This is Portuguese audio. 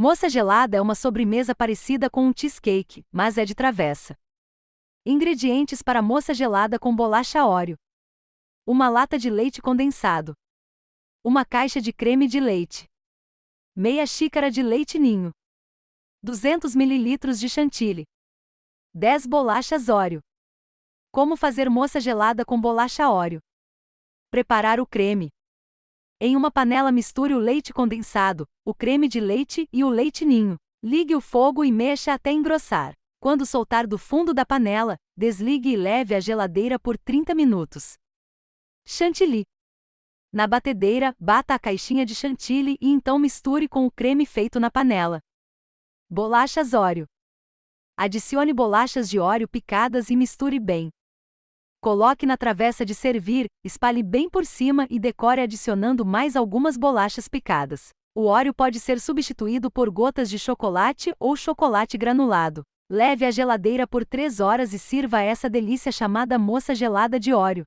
Moça gelada é uma sobremesa parecida com um cheesecake, mas é de travessa. Ingredientes para moça gelada com bolacha Oreo: uma lata de leite condensado, uma caixa de creme de leite, meia xícara de leite ninho, 200 ml de chantilly, 10 bolachas Oreo. Como fazer moça gelada com bolacha Oreo? Preparar o creme. Em uma panela misture o leite condensado, o creme de leite e o leite ninho. Ligue o fogo e mexa até engrossar. Quando soltar do fundo da panela, desligue e leve à geladeira por 30 minutos. Chantilly. Na batedeira, bata a caixinha de chantilly e então misture com o creme feito na panela. Bolachas Oreo. Adicione bolachas de óleo picadas e misture bem. Coloque na travessa de servir, espalhe bem por cima e decore adicionando mais algumas bolachas picadas. O óleo pode ser substituído por gotas de chocolate ou chocolate granulado. Leve à geladeira por 3 horas e sirva essa delícia chamada moça gelada de óleo.